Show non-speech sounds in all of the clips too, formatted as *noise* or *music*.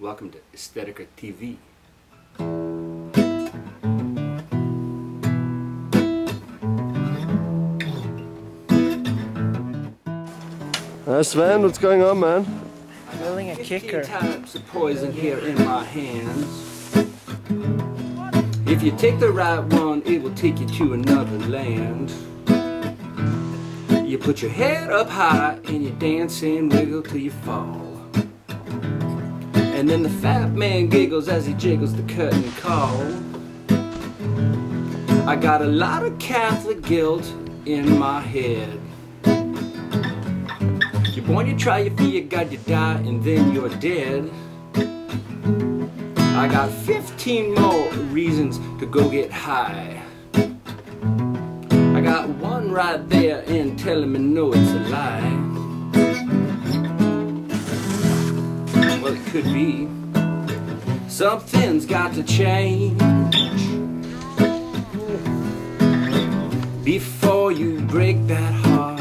Hey, welcome to Aesthetica TV. Uh, Sven, what's going on, man? I'm Building a kicker. types of poison here in my hands. If you take the right one, it will take you to another land. You put your head up high and you dance and wiggle till you fall. And then the fat man giggles as he jiggles the curtain call. I got a lot of Catholic guilt in my head. You're born, you try, you you got, you die, and then you're dead. I got 15 more reasons to go get high. I got one right there and telling me no, it's a lie. Could be. Something's got to change before you break that heart.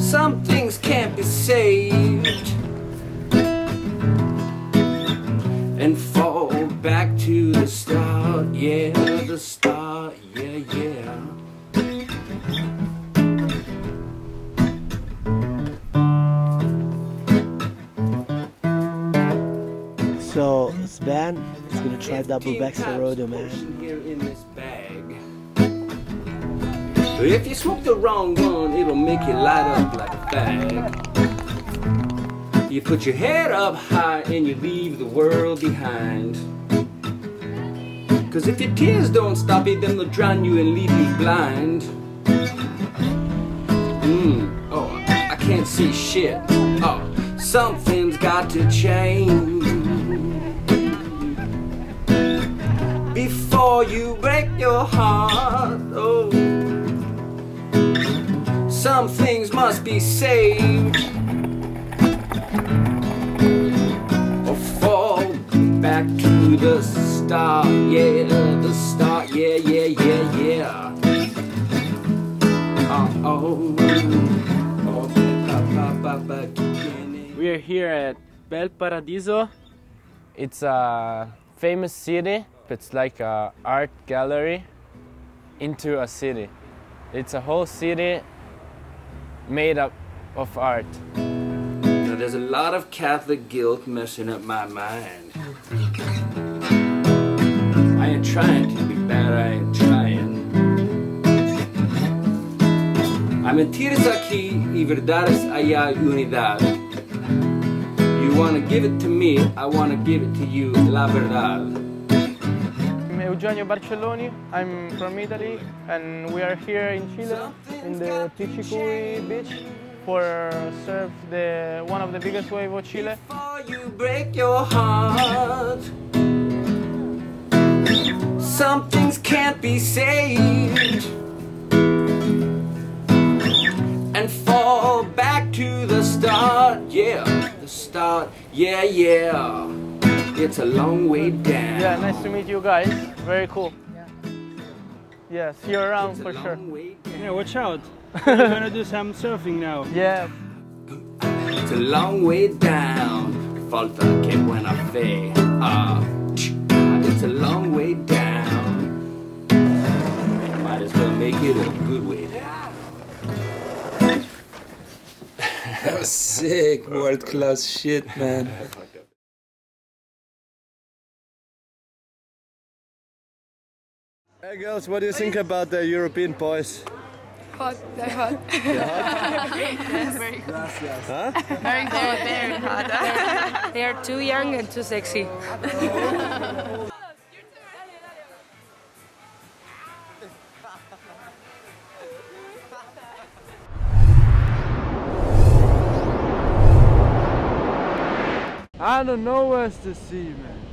Some things can't be saved and fall back to the start. Yeah, the start. Yeah, yeah. So Sven is gonna try double 15 Baxter types Rodo, man. Here in this bag. If you smoke the wrong one, it'll make you light up like a fag. You put your head up high and you leave the world behind. Cause if your tears don't stop it, then they'll drown you and leave you blind. Mmm, oh, I can't see shit. Oh, something's got to change. Before you break your heart, oh. Some things must be saved. Or fall back to the start, yeah, the start, yeah, yeah, yeah, yeah. Uh oh. We are here at Valparaiso. It's a famous city. It's like an art gallery into a city. It's a whole city made up of art. Now, there's a lot of Catholic guilt messing up my mind. I ain't trying to be bad, I ain't trying. A mentiras aquí y verdades allá unidad. Wanna give it to me, I wanna give it to you, la verdad. I'm Eugenio Barcelloni. I'm from Italy and we are here in Chile in the Tichicui beach for surf the one of the biggest wave of Chile. Before you break your heart, some things can't be saved and fall back to the start. Yeah, the start. Yeah, yeah. It's a long way down. Yeah, nice to meet you guys. Very cool. Yeah, Yeah, see you around It's for sure. long way down. Yeah, watch out. *laughs* We're gonna do some surfing now. Yeah, It's a long way down. Falta que buena fe. Ah, That was sick, world class shit, man. Hey girls, what do you think about the European boys? Hot, they're hot. yes, very hot. Huh? Very hot, very hot. they are too young and too sexy. Oh. I don't know where's the sea, man.